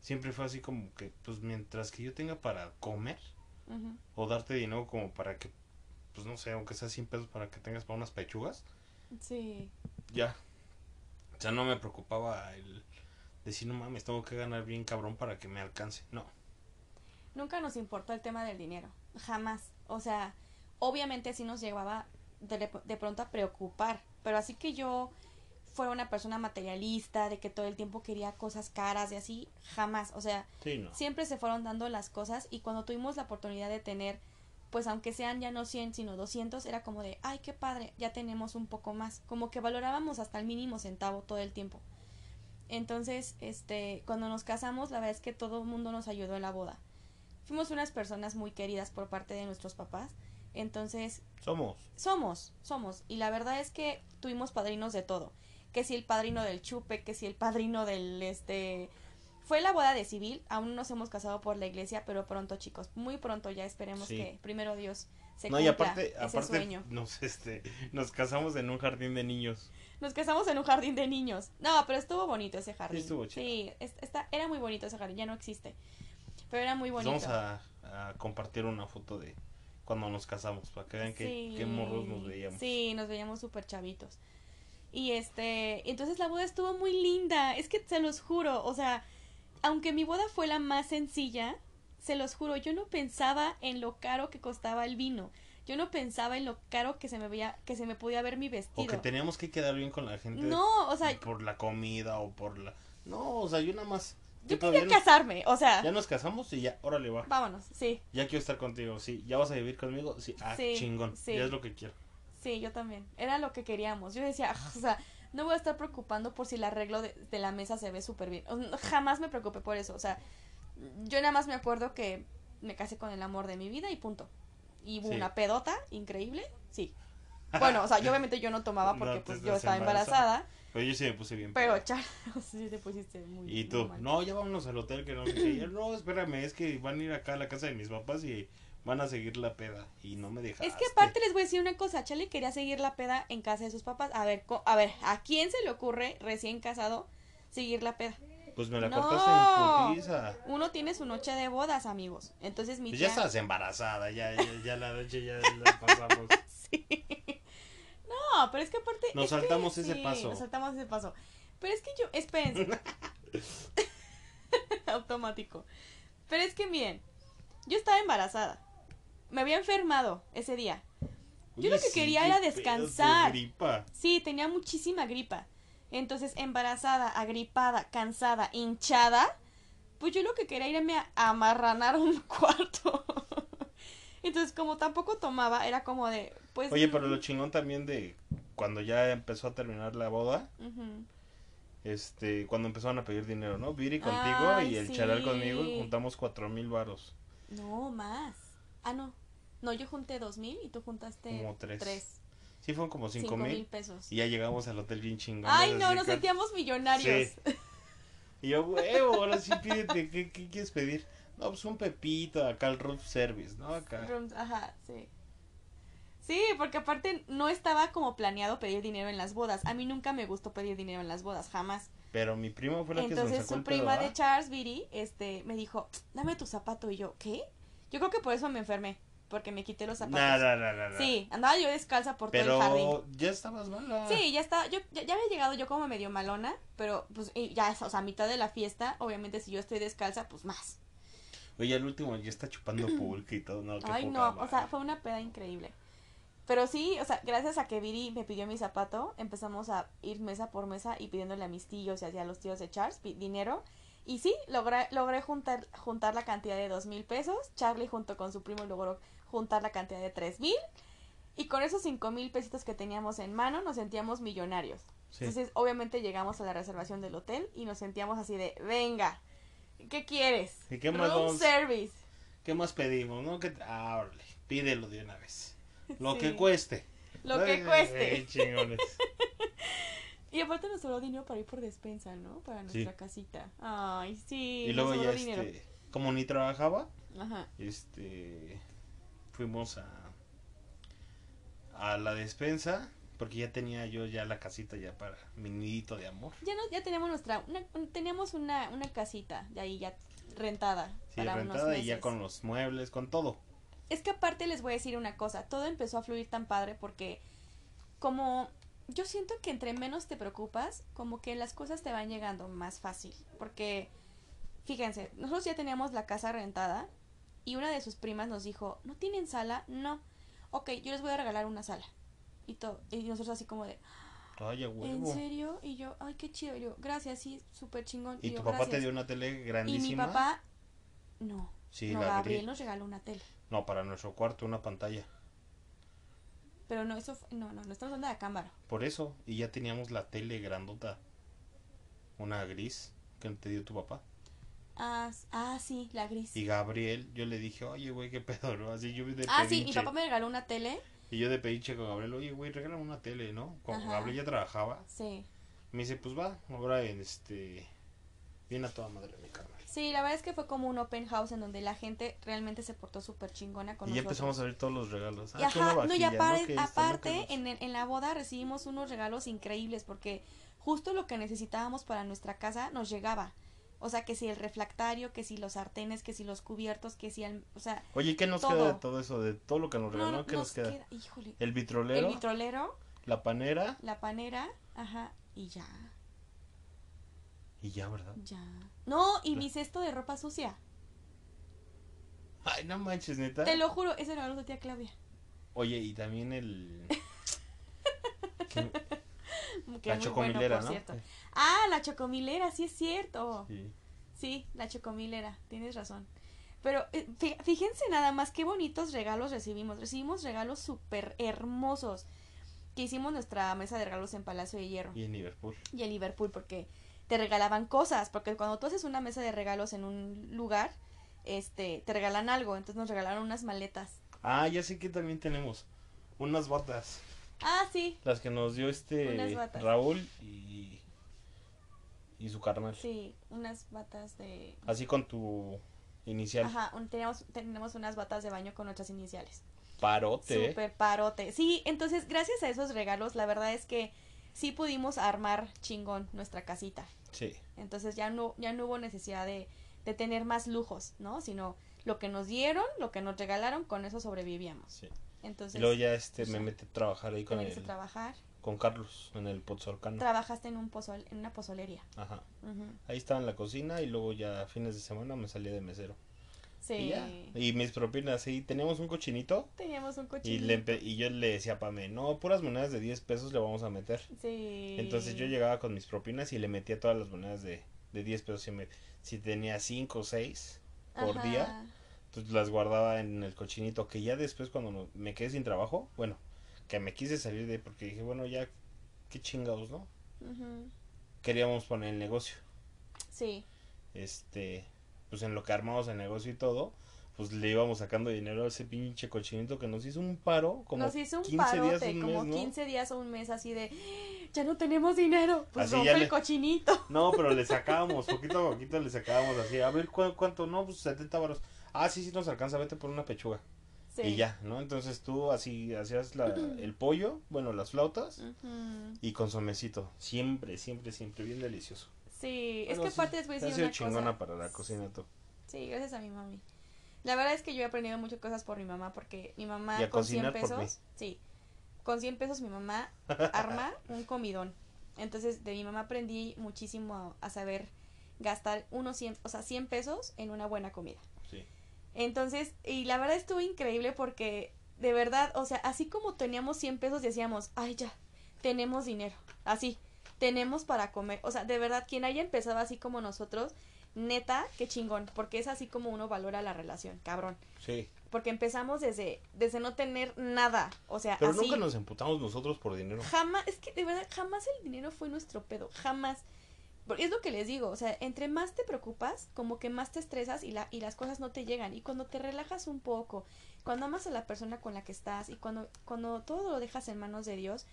siempre fue así como que pues mientras que yo tenga para comer o darte dinero como para que pues no sé aunque sea 100 pesos para que tengas para unas pechugas. Sí. Ya. O sea no me preocupaba el decir no mames tengo que ganar bien cabrón para que me alcance no. Nunca nos importó el tema del dinero jamás. O sea obviamente sí nos llevaba de, de pronto a preocupar pero así que yo fuera una persona materialista, de que todo el tiempo quería cosas caras y así, jamás, o sea, siempre se fueron dando las cosas y cuando tuvimos la oportunidad de tener, pues aunque sean ya no 100, sino 200, era como de, ay, qué padre, ya tenemos un poco más, como que valorábamos hasta el mínimo centavo todo el tiempo. Entonces, este, cuando nos casamos, la verdad es que todo el mundo nos ayudó en la boda. Fuimos unas personas muy queridas por parte de nuestros papás. Entonces... Somos. Somos, somos. Y la verdad es que tuvimos padrinos de todo que si el padrino del chupe, que si el padrino del este fue la boda de civil, aún no nos hemos casado por la iglesia, pero pronto, chicos, muy pronto ya esperemos que primero Dios se no, y aparte, aparte Nos este nos casamos en un jardín de niños. Nos casamos en un jardín de niños. No, pero estuvo bonito ese jardín. Sí, estuvo chido. Sí, está, era muy bonito ese jardín, ya no existe. Pero era muy bonito. vamos a, compartir una foto de cuando nos casamos para que vean qué, morros nos veíamos. Sí, nos veíamos súper chavitos. Y este, entonces la boda estuvo muy linda. Es que se los juro, o sea, aunque mi boda fue la más sencilla, se los juro, yo no pensaba en lo caro que costaba el vino. Yo no pensaba en lo caro que se me veía, que se me podía ver mi vestido. O que teníamos que quedar bien con la gente. No, o sea, por la comida o por la No, o sea, yo nada más yo quería casarme, o sea. Ya nos casamos y ya, órale va. Vámonos, sí. Ya quiero estar contigo, sí. Ya vas a vivir conmigo, sí. Ah, chingón. Ya es lo que quiero. Sí, yo también. Era lo que queríamos. Yo decía, o sea, no voy a estar preocupando por si el arreglo de, la mesa se ve súper bien. Jamás me preocupé por eso. O sea, yo nada más me acuerdo que me casé con el amor de mi vida y punto. Y hubo una pedota increíble, sí. Bueno, o sea, yo obviamente yo no tomaba porque pues yo estaba embarazada. Pero yo sí me puse bien. Pero, Charles, sí te pusiste muy Y tú, no, ya vámonos al hotel que no. no, espérame, es que van a ir acá a la casa de mis papás y van a seguir la peda y no me dejaste. Es que aparte les voy a decir una cosa, Charlie quería seguir la peda en casa de sus papás. A ver, a ver, ¿a quién se le ocurre recién casado seguir la peda? Pues me la cortaste en putiza. Uno tiene su noche de bodas, amigos. Entonces mi pues ya estás embarazada, ya, ya, la noche ya la pasamos. sí. No, pero es que aparte... Nos saltamos ese paso. Nos saltamos ese paso. Pero es que yo, espérense. Automático. Pero es que miren, yo estaba embarazada me había enfermado ese día. Yo lo que quería era descansar. Gripa. Sí, tenía muchísima gripa. Entonces, embarazada, agripada, cansada, hinchada, pues yo lo que quería era irme a amarranar un cuarto. Entonces, como tampoco tomaba, era como de, pues... Oye, pero lo chingón también de cuando ya empezó a terminar la boda, este, cuando empezaron a pedir dinero, ¿no? Viri contigo y el charal conmigo, juntamos cuatro mil varos. No, más. Ah, no. No, yo junté dos mil y tú juntaste como tres. Sí, fueron como cinco, mil. pesos. Y ya llegamos al hotel bien chingón. Ay, no, nos sentíamos millonarios. Y yo, huevo, ahora sí pídete, ¿qué, quieres pedir? No, pues un pepito, acá el room service, ¿no? Acá. ajá, sí. Sí, porque aparte no estaba como planeado pedir dinero en las bodas. A mí nunca me gustó pedir dinero en las bodas, jamás. Pero mi prima fue la que se Entonces su prima de Charles Beatty, este, me dijo, dame tu zapato. Y yo, ¿qué? Yo creo que por eso me enfermé porque me quité los zapatos. No, no, no, Sí, andaba yo descalza por todo el jardín. Pero ya estabas mala. Sí, ya estaba, yo ya, había llegado yo como medio malona, pero pues ya, o sea, a mitad de la fiesta, obviamente si yo estoy descalza, pues más. Oye, el último ya está chupando pulque y todo, no, Ay, no, o sea, fue una peda increíble. Pero sí, o sea, gracias a que Viri me pidió mi zapato, empezamos a ir mesa por mesa y pidiéndole a mis tíos y a los tíos de Charles dinero. Y sí, logré, logré juntar, juntar la cantidad de dos mil pesos. Charlie junto con su primo logró juntar la cantidad de tres mil y con esos cinco mil pesitos que teníamos en mano nos sentíamos millonarios. Entonces, obviamente llegamos a la reservación del hotel y nos sentíamos así de, venga, ¿qué quieres? ¿Y qué más Room service. ¿Qué más pedimos? No que ah, pídelo de una vez. Lo que cueste. Lo que cueste. y aparte nos sobró dinero para ir por despensa, ¿no? Para nuestra casita. Ay, sí. Y luego ya este, como ni trabajaba, Ajá. este fuimos a, a la despensa porque ya tenía yo ya la casita ya para mi nidito de amor. Ya no, ya teníamos nuestra, teníamos una, una casita de ahí ya rentada. Sí, rentada y ya con los muebles, con todo. Es que aparte les voy a decir una cosa, todo empezó a fluir tan padre porque como yo siento que entre menos te preocupas, como que las cosas te van llegando más fácil. Porque, fíjense, nosotros ya teníamos la casa rentada y una de sus primas nos dijo, ¿no tienen sala? No. Ok, yo les voy a regalar una sala. Y todo. Y nosotros así como de... Ay. ¿En serio? Y yo, ay, qué chido. Y yo, gracias, sí, súper chingón. ¿Y, tu papá te dio una tele grandísima? Y mi papá, no. Sí, no, Gabriel nos regaló una tele. No, para nuestro cuarto, una pantalla. Pero no, eso, no, no, no estamos hablando de la cámara. Por eso, y ya teníamos la tele grandota. Una gris que te dio tu papá. Ah, ah, sí, la gris. Y Gabriel, yo le dije, oye, güey, qué pedo, ¿no? Así yo de Ah, sí, mi papá me regaló una tele. Y yo de pediche con Gabriel, oye, güey, regálame una tele, ¿no? Cuando Gabriel ya trabajaba. Sí. Me dice, pues va, ahora en este... Viene a toda madre mi carnal. Sí, la verdad es que fue como un open house en donde la gente realmente se portó súper chingona con y ya empezamos a ver todos los regalos. Ah, y ajá, no, y aparte, aparte en, en la boda recibimos unos regalos increíbles porque justo lo que necesitábamos para nuestra casa nos llegaba. O sea, que si el refractario, que si los sartenes, que si los cubiertos, que si el, o sea, Oye, ¿qué nos queda de todo eso? De todo lo que nos regaló, ¿qué nos, queda? Híjole. El vitrolero. El vitrolero. La panera. La panera, ajá, y ya. Y ya, ¿verdad? Ya. No, y mi cesto de ropa sucia. Ay, no manches, neta. Te lo juro, ese era de tía Claudia. Oye, y también el la chocomilera, ¿no? Ah, la chocomilera, sí es cierto. Sí. Sí, la chocomilera, tienes razón. Pero eh, fíjense nada más qué bonitos regalos recibimos. Recibimos regalos súper hermosos. Que hicimos nuestra mesa de regalos en Palacio de Hierro. Y en Liverpool. Y en Liverpool, porque te regalaban cosas. Porque cuando tú haces una mesa de regalos en un lugar, este, te regalan algo. Entonces nos regalaron unas maletas. Ah, ya sé que también tenemos unas botas. Ah, sí. Las que nos dio este Raúl y, y su carnal. Sí, unas batas de... Así con tu Inicial. Ajá, tenemos, tenemos unas batas de baño con nuestras iniciales. Parote. Súper parote. Sí, entonces gracias a esos regalos, la verdad es que sí pudimos armar chingón nuestra casita. Sí. Entonces ya no, ya no hubo necesidad de, de tener más lujos, ¿no? Sino lo que nos dieron, lo que nos regalaron, con eso sobrevivíamos. Sí. Entonces. Y luego ya este pues me metí a trabajar ahí con el. trabajar. Con Carlos en el Pozolcano. Trabajaste en un pozol, en una pozolería. Ajá. Ahí estaba en la cocina y luego ya fines de semana me salía de mesero. Sí. Y, mis propinas, sí, teníamos un cochinito. Teníamos un cochinito. Y, y yo le decía a Pame, no, puras monedas de 10 pesos le vamos a meter. Sí. Entonces yo llegaba con mis propinas y le metía todas las monedas de, de 10 pesos. Si, me, si tenía 5 o 6 por día, entonces las guardaba en el cochinito. Que ya después, cuando me quedé sin trabajo, bueno, que me quise salir de porque dije, bueno, ya, qué chingados, ¿no? Queríamos poner el negocio. Sí. Este, pues en lo que armamos el negocio y todo, pues le íbamos sacando dinero a ese pinche cochinito que nos hizo un paro, como nos hizo un 15 días, un como mes, 15 días o un mes así de, ya no tenemos dinero, pues rompe el cochinito. No, pero le sacábamos, poquito a poquito le sacábamos así, a ver cuánto, no, pues 70 baros. Ah, sí, sí nos alcanza, vete por una pechuga. Sí. Y ya, ¿no? Entonces tú así hacías la, el pollo, bueno, las flautas y con somecito. Siempre, siempre, siempre bien delicioso. Sí, es que aparte después de una chingona para la cocina tú. Sí, gracias a mi mami. La verdad es que yo he aprendido muchas cosas por mi mamá porque mi mamá con 100 pesos, sí, con 100 pesos mi mamá arma un comidón. Entonces de mi mamá aprendí muchísimo a, saber gastar unos 100, o sea, 100 pesos en una buena comida. Sí. Entonces, y la verdad estuvo increíble porque de verdad, o sea, así como teníamos 100 pesos decíamos, ay ya, tenemos dinero, así tenemos para comer. O sea, de verdad, quien haya empezado así como nosotros, neta, qué chingón, porque es así como uno valora la relación, cabrón. Sí. Porque empezamos desde, desde no tener nada, o sea, Pero nunca nos emputamos nosotros por dinero. Jamás, es que de verdad, jamás el dinero fue nuestro pedo, jamás. Porque es lo que les digo, o sea, entre más te preocupas, como que más te estresas y, la, y las cosas no te llegan. Y cuando te relajas un poco, cuando amas a la persona con la que estás y cuando, cuando todo lo dejas en manos de Dios,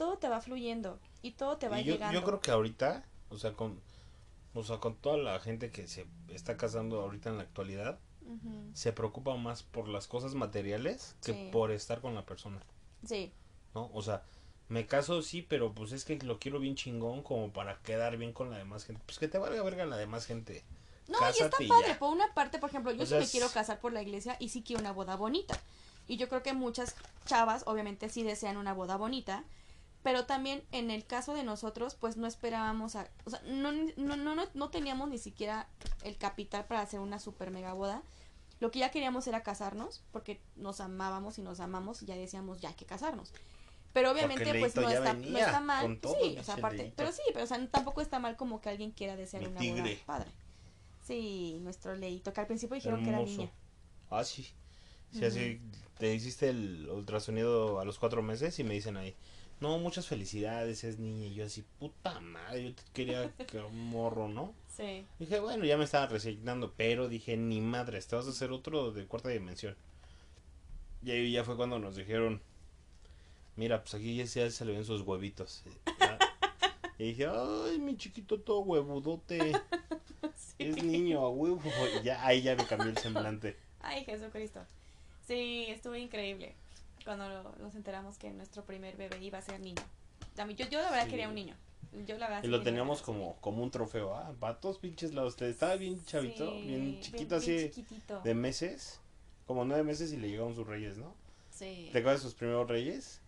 todo te va fluyendo y todo te va yo, llegando. Yo creo que ahorita, o sea, con, o sea, con toda la gente que se está casando ahorita en la actualidad, se preocupa más por las cosas materiales que por estar con la persona. Sí. ¿No? O sea, me caso sí, pero pues es que lo quiero bien chingón como para quedar bien con la demás gente. Pues que te valga verga la demás gente. No, y está padre. Por una parte, por ejemplo, yo sí me quiero casar por la iglesia y sí quiero una boda bonita. Y yo creo que muchas chavas, obviamente, sí desean una boda bonita pero también en el caso de nosotros pues no esperábamos a, o sea, no, no, no, no, teníamos ni siquiera el capital para hacer una super mega boda. Lo que ya queríamos era casarnos porque nos amábamos y nos amamos y ya decíamos ya hay que casarnos. Pero obviamente pues no está, no está mal. Sí, o sea, aparte, pero sí, pero o sea, tampoco está mal como que alguien quiera desear una boda padre. Sí, nuestro leito, que al principio dijeron que era niña. Ah, sí. Sí, así te hiciste el ultrasonido a los cuatro meses y me dicen ahí, no, muchas felicidades, es niña. Y yo así, puta madre, yo quería que morro, ¿no? Sí. Dije, bueno, ya me estaba resignando, pero dije, ni madre, te vas a hacer otro de cuarta dimensión. Y ahí ya fue cuando nos dijeron, mira, pues aquí ya se le ven sus huevitos. Y dije, ay, mi chiquito todo huevudote. Es niño, huevo. Y ya, ahí ya me cambió el semblante. Ay, Jesucristo. Sí, estuvo increíble cuando nos enteramos que nuestro primer bebé iba a ser niño. Yo, yo la verdad quería un niño. Yo la verdad y lo teníamos como, como un trofeo. Ah, patos, pinches lados. Estaba bien chavito, bien chiquito así. de meses. Como nueve meses y le llegaron sus reyes, ¿no? Sí. ¿Te acuerdas de sus primeros reyes?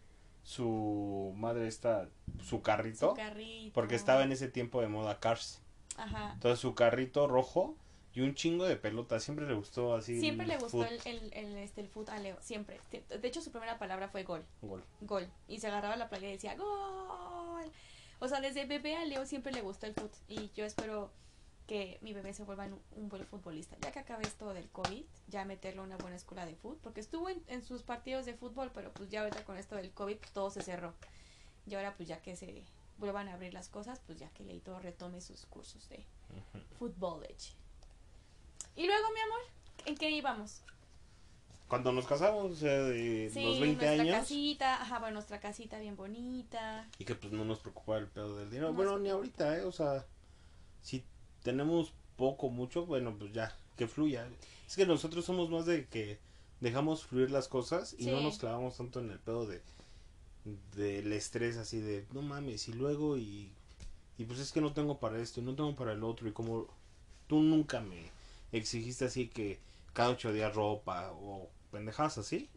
Su madre está, su carrito. Su carrito. Porque estaba en ese tiempo de moda Cars. Ajá. Entonces su carrito rojo y un chingo de pelota, siempre le gustó así. Siempre le gustó el, el, el, este, el foot a Leo, siempre. De hecho, su primera palabra fue gol. Gol. Gol. Y se agarraba la playa y decía, gol. O sea, desde bebé a Leo siempre le gustó el foot. Y yo espero que mi bebé se vuelva un, buen futbolista. Ya que acabe esto del COVID, ya meterlo a una buena escuela de fútbol. Porque estuvo en, en, sus partidos de fútbol, pero pues ya ahorita con esto del COVID pues, todo se cerró. Y ahora pues ya que se vuelvan a abrir las cosas, pues ya que Leito retome sus cursos de fútbol. Y luego, mi amor, ¿en qué íbamos? Cuando nos casamos, o sea, de los 20 años. nuestra casita, ajá, bueno, nuestra casita bien bonita. Y que pues no nos preocupaba el pedo del dinero. bueno, ni ahorita, ¿eh? O sea, si tenemos poco, mucho, bueno, pues ya, que fluya. Es que nosotros somos más de que dejamos fluir las cosas y no nos clavamos tanto en el pedo de del estrés así de no mames y luego y y pues es que no tengo para esto y no tengo para el otro y como tú nunca me exigiste así que cada ocho días ropa o pendejadas así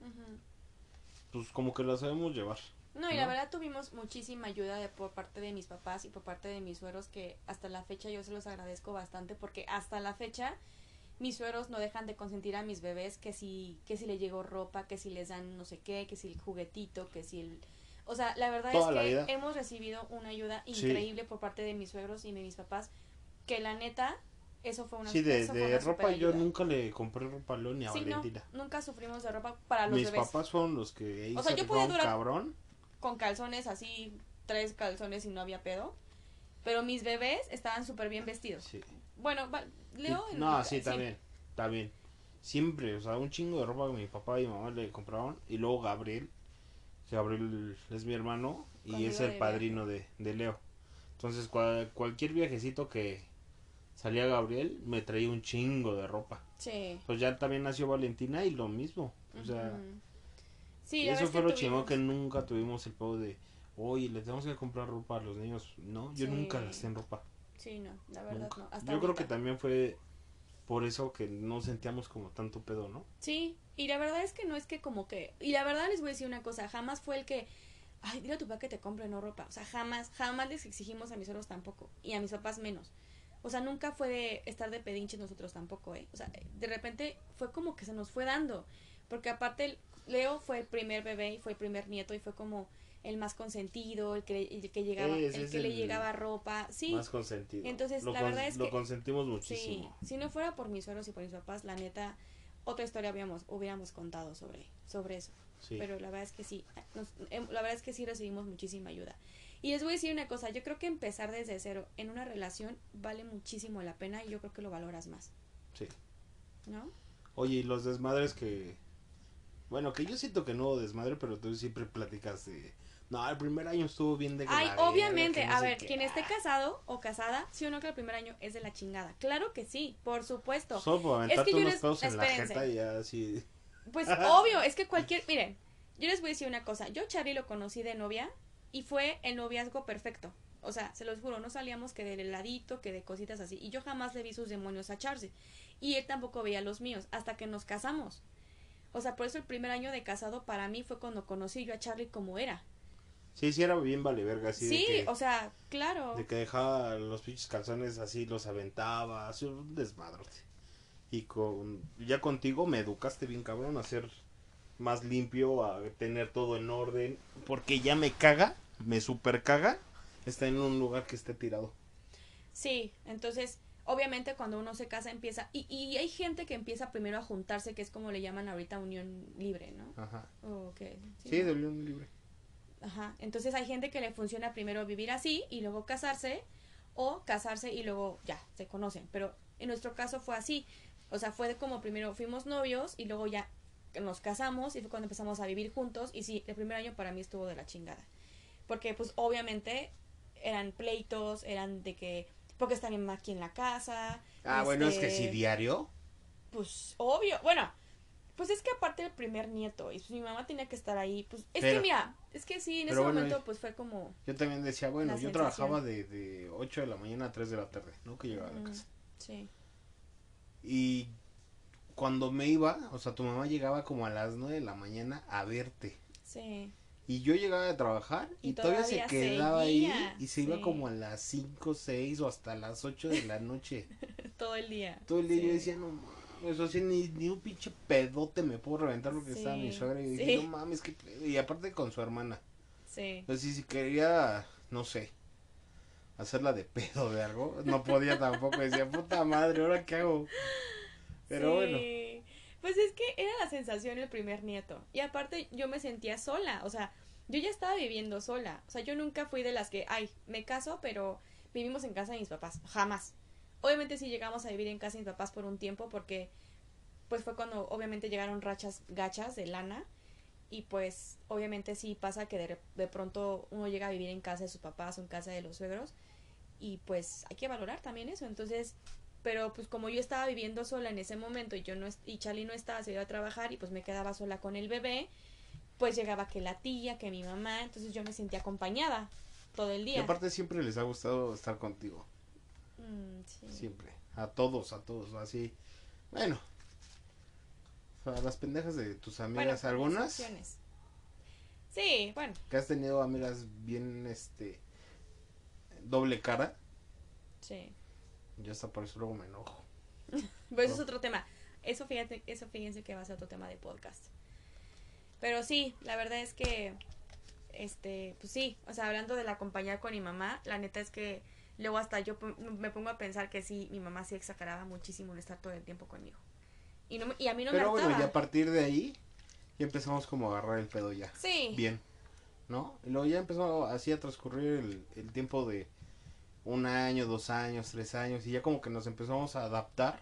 pues como que la sabemos llevar no, y la verdad tuvimos muchísima ayuda de, por parte de mis papás y por parte de mis sueros que hasta la fecha yo se los agradezco bastante porque hasta la fecha mis sueros no dejan de consentir a mis bebés que si que si le llegó ropa, que si les dan no sé qué, que si el juguetito, que si el o sea, la verdad es que hemos recibido una ayuda increíble por parte de mis suegros y de mis papás que la neta eso fue una Sí, de, ropa yo nunca le compré ropa a ni a Valentina. nunca sufrimos de ropa para los mis bebés. Mis papás fueron los que o sea, yo cabrón con calzones así, tres calzones y no había pedo. Pero mis bebés estaban súper bien vestidos. Sí. Bueno, Leo. no, sí, también. También. Siempre, o sea, un chingo de ropa que mi papá y mi mamá le compraban. Y luego Gabriel. Gabriel es mi hermano y es el padrino de, de, Leo. Entonces, cualquier viajecito que salía Gabriel, me traía un chingo de ropa. Sí. Pues ya también nació Valentina y lo mismo. O sea, Sí, eso fue lo chingón que nunca tuvimos el pedo de, oye, le tenemos que comprar ropa a los niños. No, yo nunca gasté en ropa. Sí, no, la verdad no. yo creo que también fue por eso que no sentíamos como tanto pedo, ¿no? Sí, y la verdad es que no es que como que, y la verdad les voy a decir una cosa, jamás fue el que, ay, dile a tu papá que te compre no ropa, o sea, jamás, jamás les exigimos a mis suegros tampoco, y a mis papás menos. O sea, nunca fue de estar de pedinche nosotros tampoco, ¿eh? O sea, de repente fue como que se nos fue dando. Porque aparte Leo fue el primer bebé y fue el primer nieto y fue como el más consentido, el que, el que llegaba, el que le llegaba ropa, sí. Más consentido. Entonces, la verdad es lo consentimos muchísimo. Sí, si no fuera por mis suegros y por mis papás, la neta, otra historia habíamos, hubiéramos contado sobre, sobre eso. Pero la verdad es que sí, em, la verdad es que sí recibimos muchísima ayuda. Y les voy a decir una cosa, yo creo que empezar desde cero en una relación vale muchísimo la pena y yo creo que lo valoras más. Sí. ¿No? Oye, y los desmadres que, bueno, que yo siento que no hubo desmadre, pero tú siempre platicas de... No, el primer año estuvo bien de Ay, obviamente, a ver, quien esté casado o casada, sí o no que el primer año es de la chingada. Claro que sí, por supuesto. Solo por es que yo les... en la jeta y así. Pues obvio, es que cualquier, miren, yo les voy a decir una cosa, yo Charlie lo conocí de novia y fue el noviazgo perfecto. O sea, se los juro, no salíamos que del heladito, que de cositas así. Y yo jamás le vi sus demonios a Charlie. Y él tampoco veía los míos, hasta que nos casamos. O sea, por eso el primer año de casado para mí fue cuando conocí yo a Charlie como era. Sí, sí, era bien vale verga, así. Sí, o sea, claro. De que dejaba los pinches calzones así, los aventaba, así un desmadrote. Y con, ya contigo me educaste bien cabrón a ser más limpio, a tener todo en orden. Porque ya me caga, me super caga, está en un lugar que esté tirado. Sí, entonces obviamente cuando uno se casa empieza, y, y hay gente que empieza primero a juntarse, que es como le llaman ahorita unión libre, ¿no? Ajá. sí, de unión libre. Ajá, entonces hay gente que le funciona primero vivir así y luego casarse, o casarse y luego ya, se conocen, pero en nuestro caso fue así, o sea, fue como primero fuimos novios y luego ya nos casamos y fue cuando empezamos a vivir juntos y sí, el primer año para mí estuvo de la chingada, porque pues obviamente eran pleitos, eran de que porque está mi mamá aquí en la casa. Ah, bueno, es que si este, diario. Pues obvio, bueno, pues es que aparte del primer nieto y mi mamá tenía que estar ahí, pues es que mira, es que sí, en ese momento pues fue como... Yo también decía, bueno, yo trabajaba de, de 8 de la mañana a 3 de la tarde, ¿no? Que llegaba a la casa. Sí. Y cuando me iba, o sea, tu mamá llegaba como a las 9 de la mañana a verte. Sí. Y yo llegaba a trabajar y, todavía, se quedaba ahí y se iba como a las 5, 6 o hasta las 8 de la noche. Todo el día. Todo el día yo decía, no mames, así ni, ni un pinche pedote me puedo reventar porque estaba mi suegra. Y dije, no mames, que Y aparte con su hermana. Sí. Entonces, si quería, no sé, hacerla de pedo de algo, no podía tampoco. Decía, puta madre, ¿ahora qué hago? Pero bueno. Pues es que era la sensación el primer nieto. Y aparte yo me sentía sola, o sea, yo ya estaba viviendo sola. O sea, yo nunca fui de las que, ay, me caso, pero vivimos en casa de mis papás. Jamás. Obviamente sí llegamos a vivir en casa de mis papás por un tiempo porque pues fue cuando obviamente llegaron rachas gachas de lana y pues obviamente sí pasa que de, de, pronto uno llega a vivir en casa de sus papás o en casa de los suegros y pues hay que valorar también eso entonces pero pues como yo estaba viviendo sola en ese momento y yo no y Charlie no estaba, se iba a trabajar y pues me quedaba sola con el bebé, pues llegaba que la tía, que mi mamá, entonces yo me sentía acompañada todo el día. Y aparte siempre les ha gustado estar contigo. Mm, siempre. A todos, a todos, así. Bueno. A las pendejas de tus amigas, algunas. Sí, bueno. Que has tenido amigas bien, este, doble cara. Sí. Ya está por eso luego me enojo. Pero eso es otro tema. Eso fíjate, eso fíjense que va a ser otro tema de podcast. Pero sí, la verdad es que, este, pues sí, o sea, hablando de la compañía con mi mamá, la neta es que luego hasta yo me pongo a pensar que sí, mi mamá sí exageraba muchísimo en estar todo el tiempo conmigo. Y, no, y a mí no Pero me bueno, y a partir de ahí ya empezamos como a agarrar el pedo ya. Sí. Bien. ¿No? Y luego ya empezó así a transcurrir el, el tiempo de un año, dos años, tres años, y ya como que nos empezamos a adaptar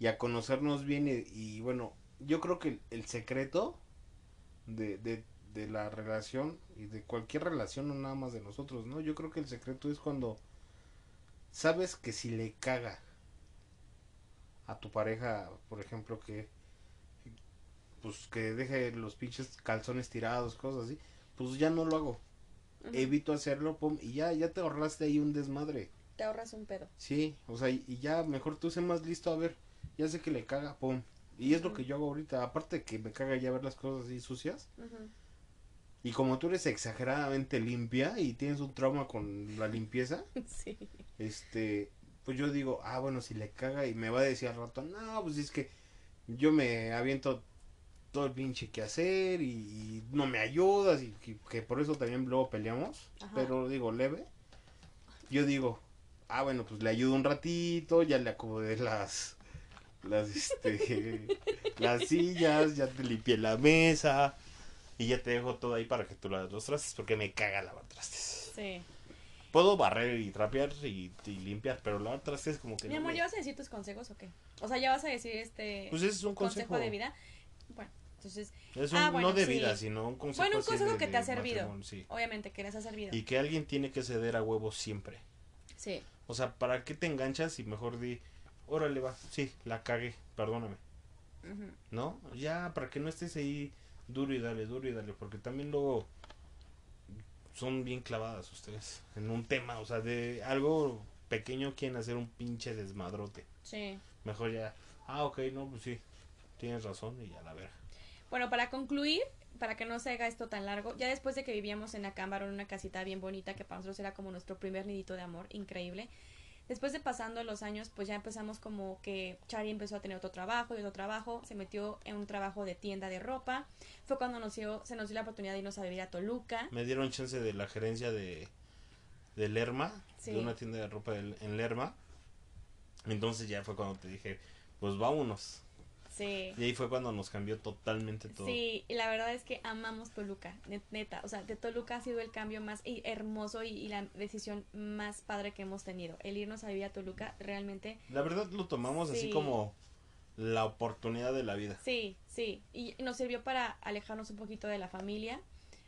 y a conocernos bien. Y, bueno, yo creo que el, secreto de, de, de, la relación y de cualquier relación, no nada más de nosotros, ¿no? Yo creo que el secreto es cuando sabes que si le caga a tu pareja, por ejemplo, que pues que deje los pinches calzones tirados, cosas así, pues ya no lo hago evito hacerlo, pum, y ya, ya te ahorraste ahí un desmadre. Te ahorras un pedo. Sí, o sea, y, ya mejor tú sé más listo, a ver, ya sé que le caga, pum. Y es lo que yo hago ahorita, aparte que me caga ya ver las cosas así sucias. Y como tú eres exageradamente limpia y tienes un trauma con la limpieza, sí. este, pues yo digo, ah, bueno, si le caga y me va a decir al rato, no, pues es que yo me aviento todo el pinche que hacer y, no me ayudas y que, por eso también luego peleamos, pero digo leve. Yo digo, ah bueno, pues le ayudo un ratito, ya le acomodé las las este las sillas, ya te limpié la mesa y ya te dejo todo ahí para que tú laves los trastes porque me caga lavar trastes. Sí. Puedo barrer y trapear y, limpiar, pero lavar trastes como que Mi amor, ¿ya vas a decir tus consejos o qué? O sea, ya vas a decir este Pues es un consejo de vida. Bueno, entonces. Es un, ah, no de vida, sino un consejo. Bueno, un consejo que te ha servido. Obviamente, que les ha servido. Y que alguien tiene que ceder a huevos siempre. Sí. O sea, ¿para qué te enganchas y mejor di, órale va, sí, la cagué, perdóname. ¿No? Ya, para que no estés ahí duro y dale, duro y dale, porque también luego son bien clavadas ustedes en un tema, o sea, de algo pequeño quieren hacer un pinche desmadrote. Sí. Mejor ya, ah, ok, no, pues sí, tienes razón y ya la verga. Bueno, para concluir, para que no se haga esto tan largo, ya después de que vivíamos en Acámbaro en una casita bien bonita que para nosotros era como nuestro primer nidito de amor, increíble. Después de pasando los años, pues ya empezamos como que Chari empezó a tener otro trabajo y otro trabajo, se metió en un trabajo de tienda de ropa. Fue cuando nos dio, se nos dio la oportunidad de irnos a vivir a Toluca. Me dieron chance de la gerencia de, de Lerma, de una tienda de ropa en Lerma. Entonces ya fue cuando te dije, pues vámonos. Y ahí fue cuando nos cambió totalmente todo. Sí, y la verdad es que amamos Toluca, neta. O sea, de Toluca ha sido el cambio más hermoso y, la decisión más padre que hemos tenido. El irnos a vivir a Toluca realmente. La verdad lo tomamos así como la oportunidad de la vida. Sí, sí. Y nos sirvió para alejarnos un poquito de la familia,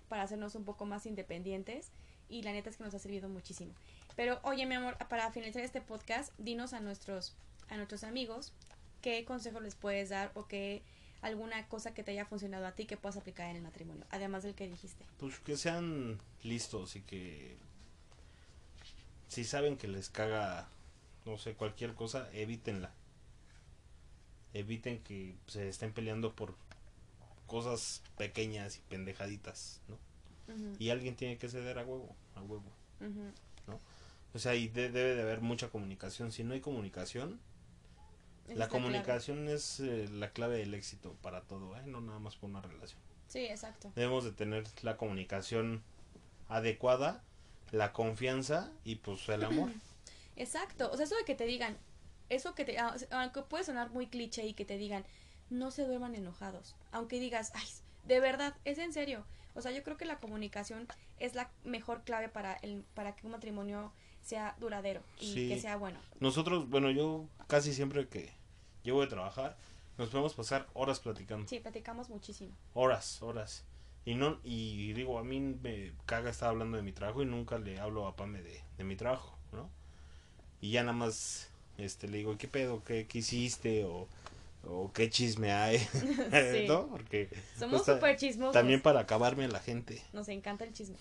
para hacernos un poco más independientes. Y la neta es que nos ha servido muchísimo. Pero oye, mi amor, para finalizar este podcast, dinos a nuestros, a nuestros amigos ¿qué consejo les puedes dar o qué alguna cosa que te haya funcionado a ti que puedas aplicar en el matrimonio, además del que dijiste? Pues que sean listos y que si saben que les caga, no sé, cualquier cosa, evítenla. Eviten que se estén peleando por cosas pequeñas y pendejaditas, ¿no? Y alguien tiene que ceder a huevo, a huevo, ¿no? O sea, y debe de haber mucha comunicación. Si no hay comunicación, la comunicación es eh, la clave del éxito para todo, ¿eh? no nada más por una relación. Sí, exacto. Debemos de tener la comunicación adecuada, la confianza y pues el amor. Exacto, o sea, eso de que te digan, eso que te, ah, aunque puede sonar muy cliché y que te digan, no se duerman enojados, aunque digas, ay, de verdad, es en serio. O sea, yo creo que la comunicación es la mejor clave para el para que un matrimonio sea duradero y que sea bueno. Nosotros, bueno, yo casi siempre que llego de trabajar, nos podemos pasar horas platicando. Sí, platicamos muchísimo. Horas, horas. Y no y digo, a mí me caga estar hablando de mi trabajo y nunca le hablo a Pame de, de mi trabajo, ¿no? Y ya nada más este, le digo, ¿qué pedo? ¿Qué, qué hiciste? O, o qué chisme hay, ¿no? Porque somos pues, súper chismosos. También para acabarme a la gente. Nos encanta el chisme.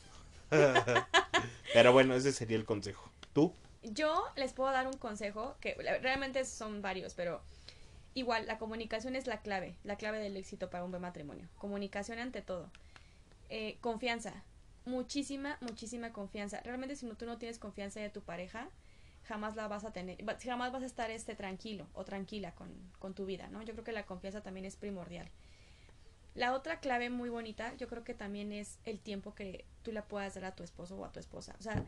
Pero bueno, ese sería el consejo. ¿Tú? Yo les puedo dar un consejo que realmente son varios, pero igual la comunicación es la clave, la clave del éxito para un buen matrimonio. Comunicación ante todo. Eh, confianza, muchísima, muchísima confianza. Realmente si no, tú no tienes confianza de tu pareja, jamás la vas a tener, jamás vas a estar este tranquilo o tranquila con, con tu vida, ¿no? Yo creo que la confianza también es primordial. La otra clave muy bonita, yo creo que también es el tiempo que tú le puedas dar a tu esposo o a tu esposa. O sea,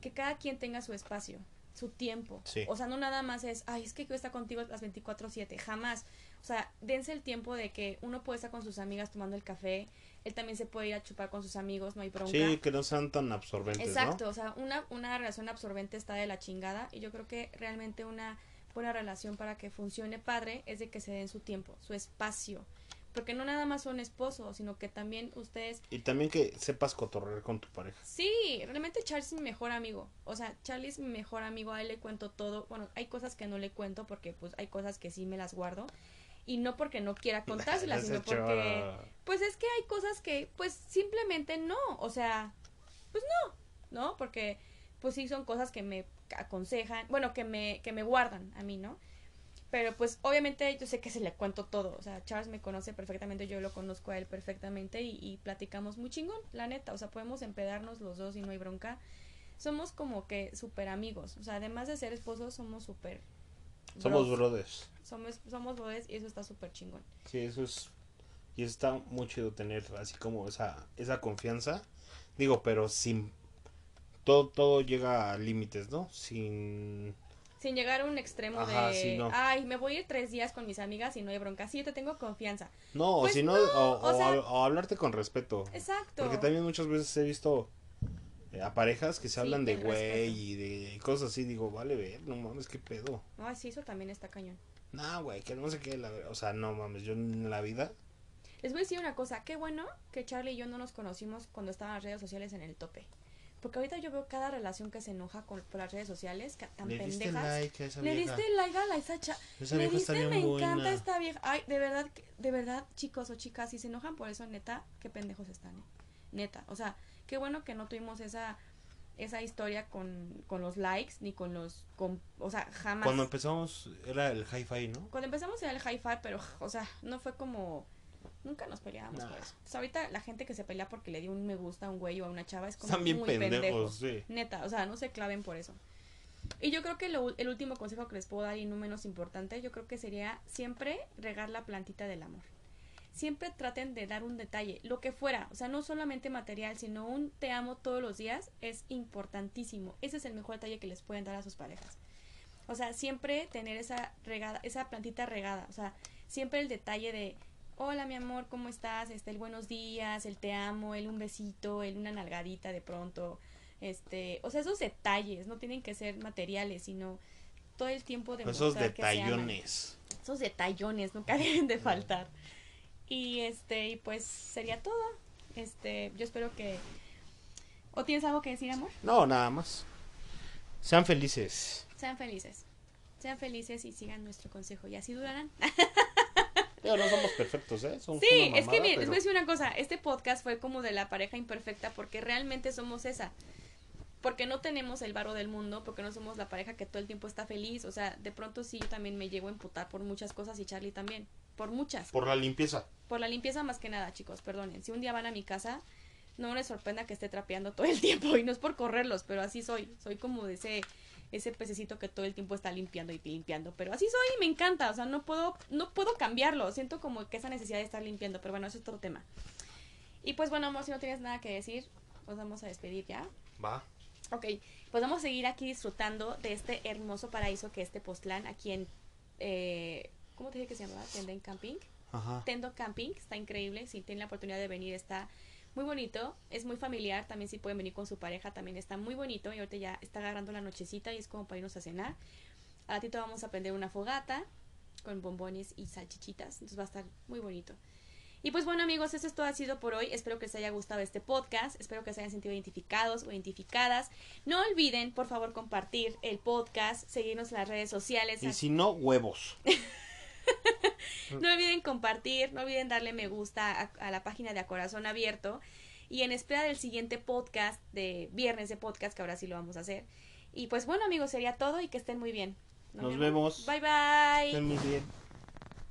que cada quien tenga su espacio, su tiempo. O sea, no nada más es, ay, es que yo está contigo las 24/7, jamás. O sea, dense el tiempo de que uno puede estar con sus amigas tomando el café, él también se puede ir a chupar con sus amigos, no hay bronca. Sí, que no sean tan absorbentes. Exacto, o sea, una, una relación absorbente está de la chingada y yo creo que realmente una buena relación para que funcione padre es de que se den su tiempo, su espacio. Porque no nada más son esposos, sino que también ustedes... Y también que sepas cotorrear con tu pareja. Sí, realmente Charlie es mi mejor amigo. O sea, Charlie es mi mejor amigo, a él le cuento todo. Bueno, hay cosas que no le cuento porque pues hay cosas que sí me las guardo y no porque no quiera contárselas, sino porque pues es que hay cosas que pues simplemente no, o sea, pues no, ¿no? Porque pues sí son cosas que me aconsejan, bueno, que me que me guardan a mí, ¿no? Pero pues obviamente yo sé que se le cuento todo, o sea, Charles me conoce perfectamente, yo lo conozco a él perfectamente y, y platicamos muy chingón, la neta, o sea, podemos empedarnos los dos y no hay bronca. Somos como que súper amigos, o sea, además de ser esposos, somos súper somos brothers. Somos, somos brothers y eso está súper chingón. Sí, eso es. Y está muy chido tener así como esa, esa confianza. Digo, pero sin. Todo, todo llega a límites, ¿no? Sin. Sin llegar a un extremo de. Ay, me voy a ir tres días con mis amigas y no hay bronca. Sí, yo te tengo confianza. No, pues o si no, o hablarte con respeto. Exacto. Porque también muchas veces he visto eh, a parejas que se hablan de güey y de cosas así, digo, vale, ver, no mames, qué pedo. No, sí, eso también está cañón. No, güey, que no sé qué, la, o sea, no mames, yo en la vida. Les voy a decir una cosa, qué bueno que Charlie y yo no nos conocimos cuando estaban las redes sociales en el tope. Porque ahorita yo veo cada relación que se enoja con, por las redes sociales, que, tan Le pendejas. Diste like a esa Le diste like a la esa cha Esa vieja está bien me buena. encanta esta vieja. Ay, de verdad, de verdad, chicos o chicas, si se enojan por eso, neta, qué pendejos están, ¿eh? Neta. O sea, qué bueno que no tuvimos esa esa historia con, con los likes ni con los con, o sea jamás cuando empezamos era el hi-fi no cuando empezamos era el hi-fi pero o sea no fue como nunca nos peleábamos por eso. Pues ahorita la gente que se pelea porque le dio un me gusta a un güey o a una chava es como Están bien muy pendejos, sí. neta o sea no se claven por eso. Y yo creo que lo, el último consejo que les puedo dar y no menos importante yo creo que sería siempre regar la plantita del amor. Siempre traten de dar un detalle, lo que fuera, o sea, no solamente material, sino un te amo todos los días es importantísimo. Ese es el mejor detalle que les pueden dar a sus parejas. O sea, siempre tener esa regada, esa plantita regada, o sea, siempre el detalle de hola mi amor, ¿cómo estás? Este, el buenos días, el te amo, el un besito, el una nalgadita de pronto, este, o sea, esos detalles no tienen que ser materiales, sino todo el tiempo de esos detallones. esos detallones nunca deben de faltar. Y este, y pues sería todo. Este, yo espero que ¿O tienes algo que decir, amor? No, nada más. Sean felices. Sean felices. Sean felices y sigan nuestro consejo y así durarán. Pero no somos perfectos, ¿eh? Somos sí, es que miren, les voy a decir una cosa. Este podcast fue como de la pareja imperfecta porque realmente somos esa. Porque no tenemos el varo del mundo, porque no somos la pareja que todo el tiempo está feliz. O sea, de pronto sí, yo también me llevo a emputar por muchas cosas y Charlie también. Por muchas. Por la limpieza. Por la limpieza más que nada, chicos, perdonen. Si un día van a mi casa, no me sorprenda que esté trapeando todo el tiempo. Y no es por correrlos, pero así soy. Soy como de ese, ese pececito que todo el tiempo está limpiando y limpiando. Pero así soy y me encanta. O sea, no puedo, no puedo cambiarlo. Siento como que esa necesidad de estar limpiando. Pero bueno, eso es otro tema. Y pues bueno, amor, si no tienes nada que decir, nos vamos a despedir ya. Va. Ok, pues vamos a seguir aquí disfrutando de este hermoso paraíso que es Tepoztlán, aquí en... Eh, ¿Cómo te dije que se llamaba? Tenden Camping. Ajá. Tendo Camping, está increíble. Si tienen la oportunidad de venir, está muy bonito. Es muy familiar. También si pueden venir con su pareja, también está muy bonito. Y ahorita ya está agarrando la nochecita y es como para irnos a cenar. A ratito vamos a prender una fogata con bombones y salchichitas. Entonces va a estar muy bonito. Y pues bueno amigos, eso es todo ha sido por hoy. Espero que les haya gustado este podcast. Espero que se hayan sentido identificados o identificadas. No olviden, por favor, compartir el podcast, seguirnos en las redes sociales. Y si no, huevos. no olviden compartir, no olviden darle me gusta a, la página de A Corazón Abierto. Y en espera del siguiente podcast, de viernes de podcast, que ahora sí lo vamos a hacer. Y pues bueno amigos, sería todo y que estén muy bien. Nos, vemos. Bye bye. Estén muy bien.